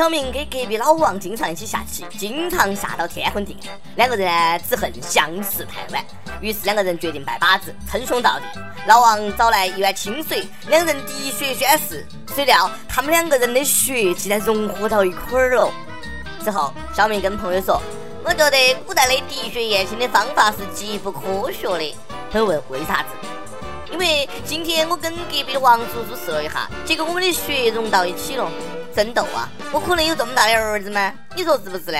小明跟隔壁老王经常一起下棋，经常下到天昏地暗。两个人呢只恨相识太晚，于是两个人决定拜把子，称兄道弟。老王找来一碗清水，两人滴血宣誓。谁料他们两个人的血竟然融合到一块儿了。之后，小明跟朋友说：“我觉得古代的滴血验亲的方法是极不科学的。”朋友问：“为啥子？”因为今天我跟隔壁的王叔叔试了一下，结果我们的血融到一起了。争斗啊！我可能有这么大的儿子吗？你说是不是呢？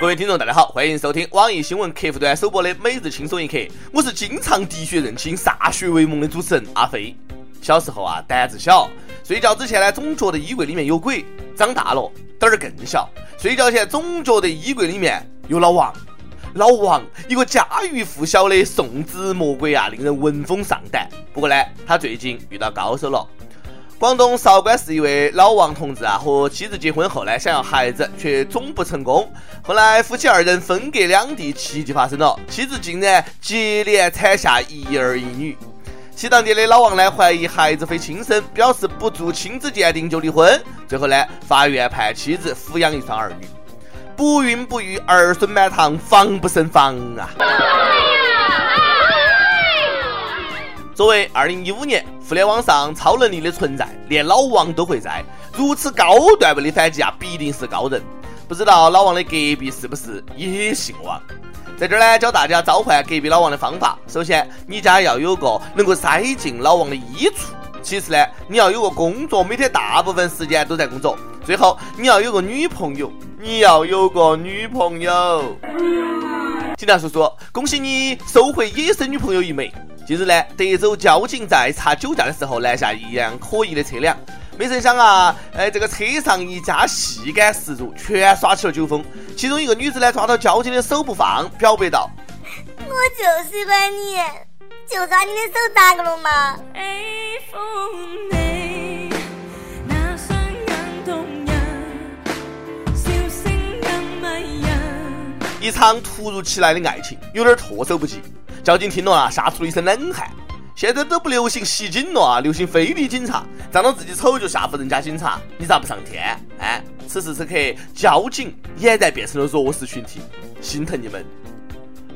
各位听众，大家好，欢迎收听网易新闻客户端首播的每日轻松一刻。我是经常滴血认亲、歃血为盟的主持人阿飞。小时候啊，胆子小，睡觉之前呢，总觉得衣柜里面有鬼；长大了，胆儿更小，睡觉前总觉得衣柜里面有老王。老王一个家喻户晓的送子魔鬼啊，令人闻风丧胆。不过呢，他最近遇到高手了。广东韶关市一位老王同志啊，和妻子结婚后呢，想要孩子却总不成功。后来夫妻二人分隔两地，奇迹发生了，妻子竟然接连产下一儿一女。西藏地的老王呢，怀疑孩子非亲生，表示不做亲子鉴定就离婚。最后呢，法院判妻子抚养一双儿女。不孕不育，儿孙满堂，防不胜防啊！作为二零一五年互联网上超能力的存在，连老王都会在，如此高段位的反击啊，必定是高人。不知道老王的隔壁是不是也姓王？在这儿呢，教大家召唤隔壁老王的方法。首先，你家要有个能够塞进老王的衣橱；其次呢，你要有个工作，每天大部分时间都在工作；最后，你要有个女朋友，你要有个女朋友。警察叔叔，恭喜你收回野生女朋友一枚。近日呢，德州交警在查酒驾的时候拦下一辆可疑的车辆，没成想啊，哎，这个车上一家细感十足，全耍起了酒疯。其中一个女子呢，抓到交警的手不放，表白道：“我就喜欢你，就抓你的手咋个了嘛？”一场突如其来的爱情，有点措手不及。交警听了啊，吓出了一身冷汗。现在都不流行袭警了啊，流行非礼警察。仗着自己丑就吓唬人家警察，你咋不上天？哎，此时此刻，交警俨然变成了弱势群体，心疼你们。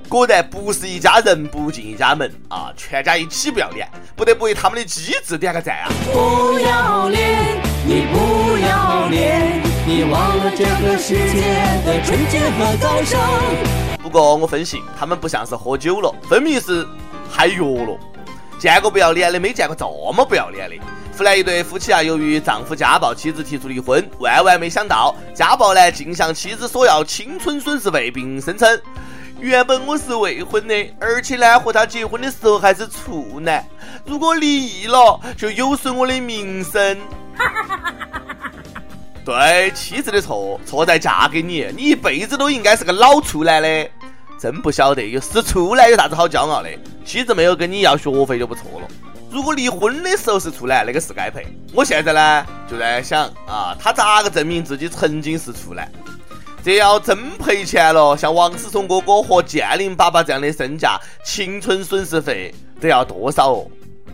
果然不是一家人不进一家门啊，全家一起不要脸，不得不为他们的机智点个赞啊！不要脸，你不要脸，你忘了这个世界的纯洁和高尚。我分析，他们不像是喝酒了，分明是嗨药了。见过不要脸的，没见过这么不要脸的。湖南一对夫妻啊，由于丈夫家暴，妻子提出离婚，万万没想到家暴男竟向妻子索要青春损失费，并声称：原本我是未婚的，而且呢和他结婚的时候还是处男，如果离异了，就有损我的名声。对，妻子的错，错在嫁给你，你一辈子都应该是个老处男的。真不晓得，有是处男有啥子好骄傲的？妻子没有跟你要学费就不错了。如果离婚的时候是处男，那个是该赔。我现在呢就在想啊，他咋个证明自己曾经是处男？这要真赔钱了，像王思聪哥哥和建林爸爸这样的身价，青春损失费得要多少哦？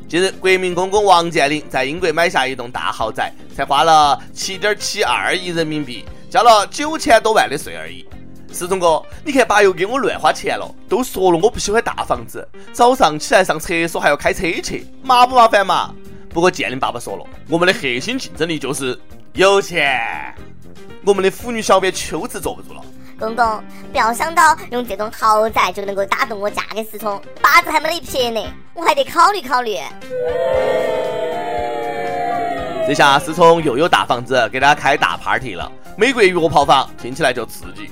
近日，国民公公王健林在英国买下一栋大豪宅，才花了七点七二亿人民币，交了九千多万的税而已。思聪哥，你看爸又给我乱花钱了。都说了我不喜欢大房子，早上起来上厕所还要开车去，麻不麻烦嘛？不过建林爸爸说了，我们的核心竞争力就是有钱。我们的腐女小编秋子坐不住了。公公，不要想到用这种豪宅就能够打动我嫁给思聪，八字还没得一撇呢，我还得考虑考虑。这下思聪又有大房子给他开大 party 了，每个月约炮房，听起来就刺激。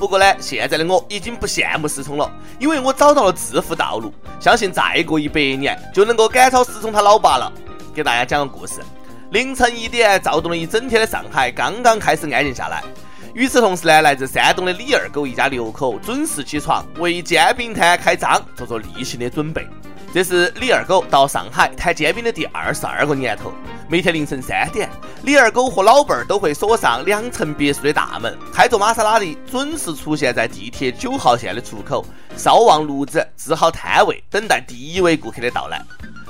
不过呢，现在的我已经不羡慕思聪了，因为我找到了致富道路，相信再过一百年就能够赶超思聪他老爸了。给大家讲个故事：凌晨一点，躁动了一整天的上海刚刚开始安静下来。与此同时呢，来自山东的李二狗一家六口准时起床，为煎饼摊开张做做例行的准备。这是李二狗到上海摊煎饼的第二十二个年头。每天凌晨三点，李二狗和老伴儿都会锁上两层别墅的大门，开着玛莎拉蒂，准时出现在地铁九号线的出口，烧旺炉子，支好摊位，等待第一位顾客的到来。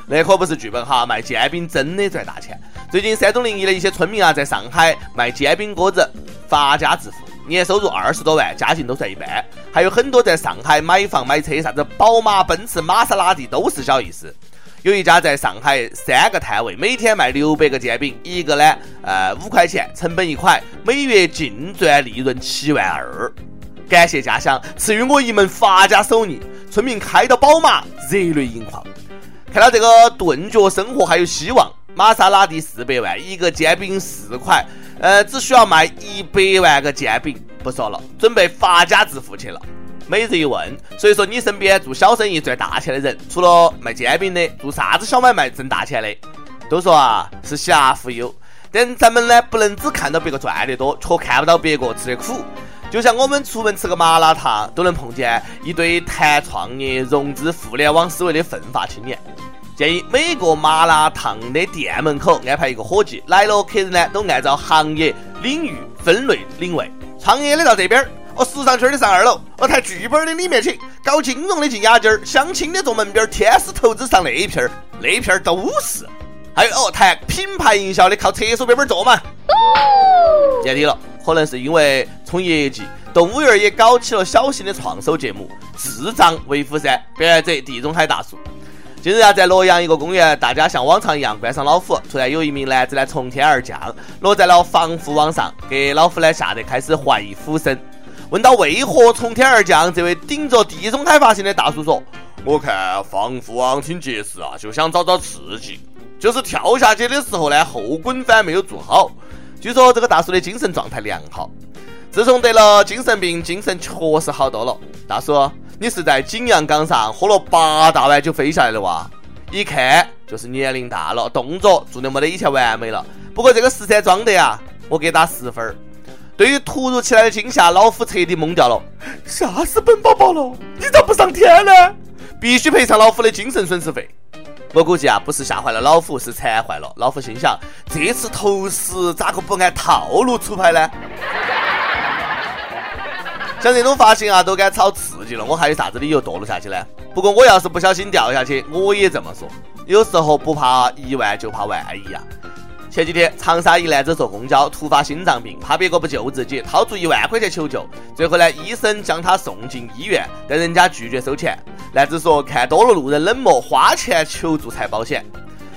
那可不是剧本哈，卖煎饼真的赚大钱。最近山东临沂的一些村民啊，在上海卖煎饼果子发家致富，年收入二十多万，家境都算一般。还有很多在上海买房买车，啥子宝马、奔驰、玛莎拉蒂都是小意思。有一家在上海三个摊位，每天卖六百个煎饼，一个呢，呃，五块钱，成本一块，每月净赚利润七万二。感谢家乡赐予我一门发家手艺，村民开到宝马，热泪盈眶。看到这个顿脚生活还有希望，玛莎拉蒂四百万，一个煎饼四块，呃，只需要卖一百万个煎饼，不说了，准备发家致富去了。每日一问，所以说你身边做小生意赚大钱的人，除了卖煎饼的，做啥子小买卖挣大钱的？都说啊是侠富有，但咱们呢不能只看到别个赚得多，却看不到别个吃的苦。就像我们出门吃个麻辣烫，都能碰见一堆谈创业、融资、互联网思维的奋发青年。建议每个麻辣烫的店门口安排一个伙计，来了客人呢都按照行业领域分类领位，创业的到这边。哦，时尚圈的上二楼，哦，谈剧本的里面去，搞金融的进雅间儿，相亲的坐门边儿，天使投资上那一片儿，那片儿都是。还有哦，谈品牌营销的靠厕所边边坐嘛。年底了，可能是因为冲业绩，动物园也搞起了小型的创收节目，智障为虎山，表演者地中海大叔。近日啊，在洛阳一个公园，大家像往常一样观赏老虎，突然有一名男子呢从天而降，落在了防护网上，给老虎呢吓得开始怀疑虎生。问到为何从天而降，这位顶着地中海发型的大叔说：“我看防护网挺结实啊，就想找找刺激。就是跳下去的时候呢，后滚翻没有做好。据说这个大叔的精神状态良好，自从得了精神病，精神确实好多了。大叔，你是在景阳冈上喝了八大碗酒飞下来的哇？一看就是年龄大了，动作做的没得以前完美了。不过这个十三装的呀，我给打十分儿。”对于突如其来的惊吓，老虎彻底懵掉了，吓死本宝宝了！你咋不上天呢？必须赔偿老虎的精神损失费。我估计啊，不是吓坏了老虎，是馋坏了。老虎心想：这次投食咋个不按套路出牌呢？像这种发型啊，都敢炒刺激了，我还有啥子理由堕落下去呢？不过我要是不小心掉下去，我也这么说。有时候不怕一万，就怕万一啊。前几天，长沙一男子坐公交突发心脏病，怕别个不救自己，掏出一万块钱求救。最后呢，医生将他送进医院，但人家拒绝收钱。男子说：“看多了路人冷漠，花钱求助才保险。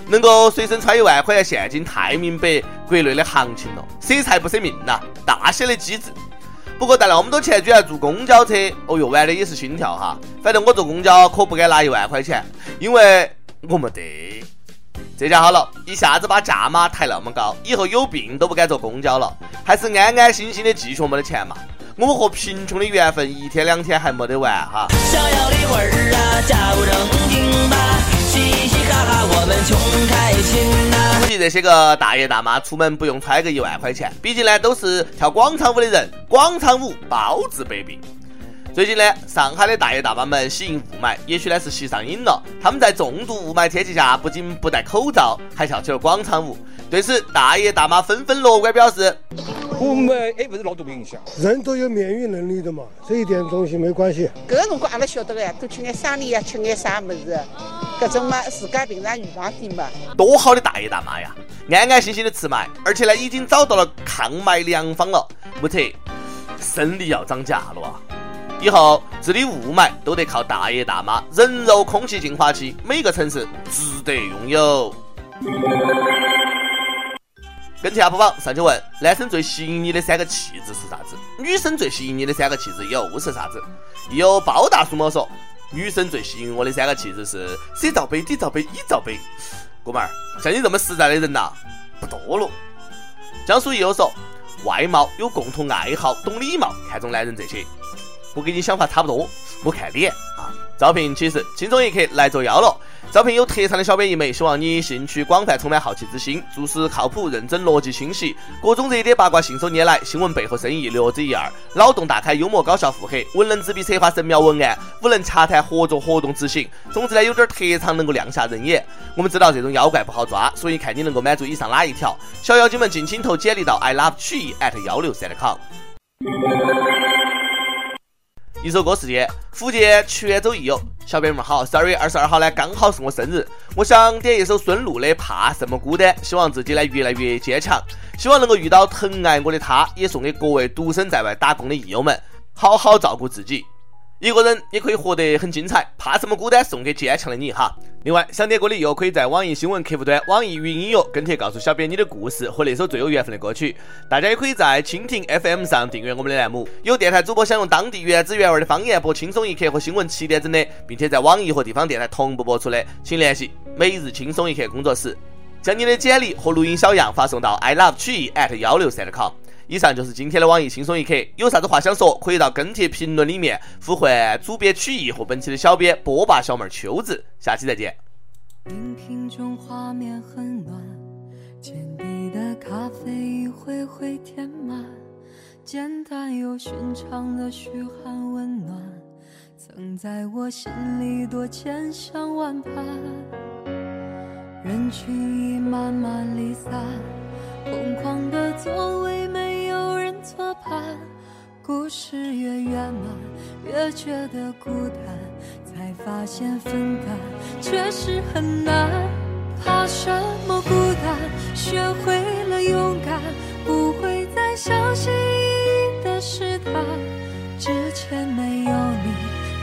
能够随身揣一万块钱现金，太明白国内的行情了。舍财不舍命呐，大写的机智。不过带那么多钱居然坐公交车，哦哟，玩的也是心跳哈。反正我坐公交可不敢拿一万块钱，因为我没得。”这下好了，一下子把价码抬那么高，以后有病都不敢坐公交了，还是安安心心的继续没得钱嘛。我们和贫穷的缘分一天两天还没得完哈。想要的会儿啊，假不正经吧，哈哈，我们穷开心呐。估计这些个大爷大妈出门不用揣个一万块钱，毕竟呢都是跳广场舞的人，广场舞包治百病。最近呢，上海的大爷大妈们吸引雾霾，也许呢是吸上瘾了。他们在重度雾霾天气下，不仅不戴口罩，还跳起了广场舞。对此，大爷大妈纷纷乐观表示：雾霾也不是那多影响，人都有免疫能力的嘛，这一点东西没关系。各种各阿拉晓得个，多吃眼沙梨呀，吃眼啥么子，各种嘛，自家平常预防点嘛。多好的大爷大妈呀，安安心心的吃霾，而且呢，已经找到了抗霾良方了。目测，生理要涨价了啊！以后治理雾霾都得靠大爷大妈人肉空气净化器，每个城市值得拥有。跟帖 UP 榜上去问：男生最吸引你的三个气质是啥子？女生最吸引你的三个气质又是啥子？有包大叔么说：女生最吸引我的三个气质是 C 罩杯、D 罩杯、E 罩杯。哥们儿，像你这么实在的人呐，不多了。江苏友说：外貌、有共同爱好、懂礼貌，看中男人这些。我跟你想法差不多，我看脸啊。招聘启事：轻松一刻来作妖了。招聘有特长的小编一枚，希望你兴趣广泛，充满好奇之心，做事靠谱认真，逻辑清晰，各种热点八卦信手拈来，新闻背后深意略知一二，脑洞大开，幽默搞笑，腹黑，文能执笔策划神妙文案，武能洽谈合作活动执行。总之呢，有点特长能够亮瞎人眼。我们知道这种妖怪不好抓，所以看你能够满足以上哪一条。小妖精们尽情投简历到 i love 曲艺 at 幺六三 com。一首歌时间，福建泉州益友小编们好，十二月二十二号呢，刚好是我生日，我想点一首孙露的《怕什么孤单》，希望自己呢越来越坚强，希望能够遇到疼爱我的他，也送给各位独身在外打工的益友们，好好照顾自己。一个人也可以活得很精彩，怕什么孤单？送给坚强的你哈。另外，想点歌的友可以在网易新闻客户端、网易云音乐跟帖告诉小编你的故事和那首最有缘分的歌曲。大家也可以在蜻蜓 FM 上订阅我们的栏目。有电台主播想用当地原汁原味的方言播轻松一刻和新闻七点整的，并且在网易和地方电台同步播出的，请联系每日轻松一刻工作室，将你的简历和录音小样发送到 i love 曲艺 at 幺六三 com。以上就是今天的网易轻松一刻，有啥子话想说，可以到跟帖评论里面呼唤主编曲艺和本期的小编波霸小妹秋子，下期再见。荧屏中画面很暖，简笔的咖啡一回回填满，简单又寻常的嘘寒问暖，曾在我心里多千想万盼。人群已慢慢离散，空旷的座位没。故事越圆满，越觉得孤单，才发现分担确实很难。怕什么孤单？学会了勇敢，不会再相信意义的试探。之前没有你，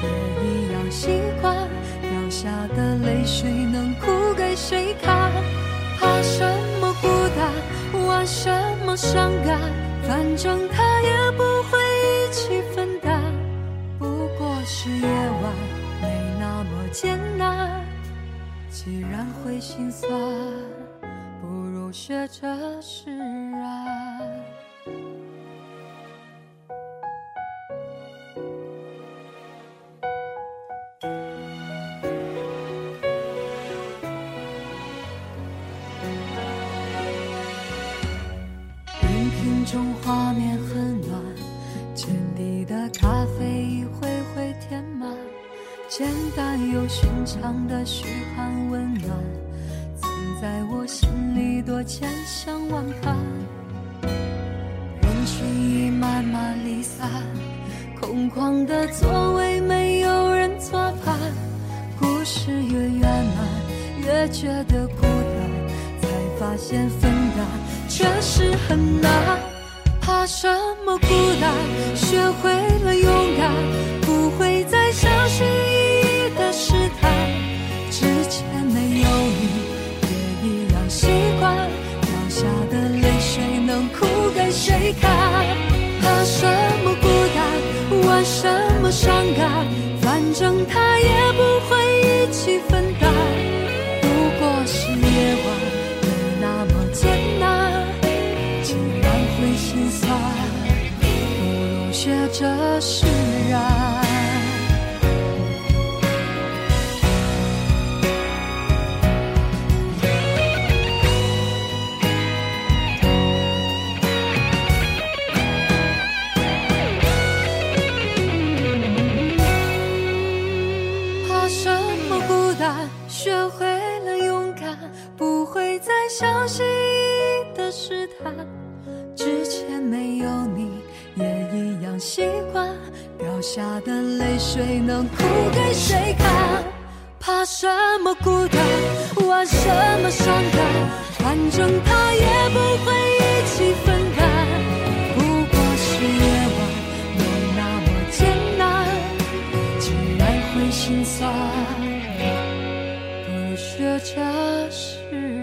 也一样习惯。掉下的泪水能哭给谁看？怕什么孤单？玩什么伤感？反正他也不会心酸，不如学着释然。里多千想万盼。人群已慢慢离散，空旷的座位没有人坐伴，故事越圆满，越觉得孤单，才发现分担确实很难。怕什么孤单？学会习惯，掉下的泪水能哭给谁看？怕什么孤单，玩什么伤感，反正他也不会一起分担。不过是夜晚，没那么艰难，竟然会心酸，不学着释然。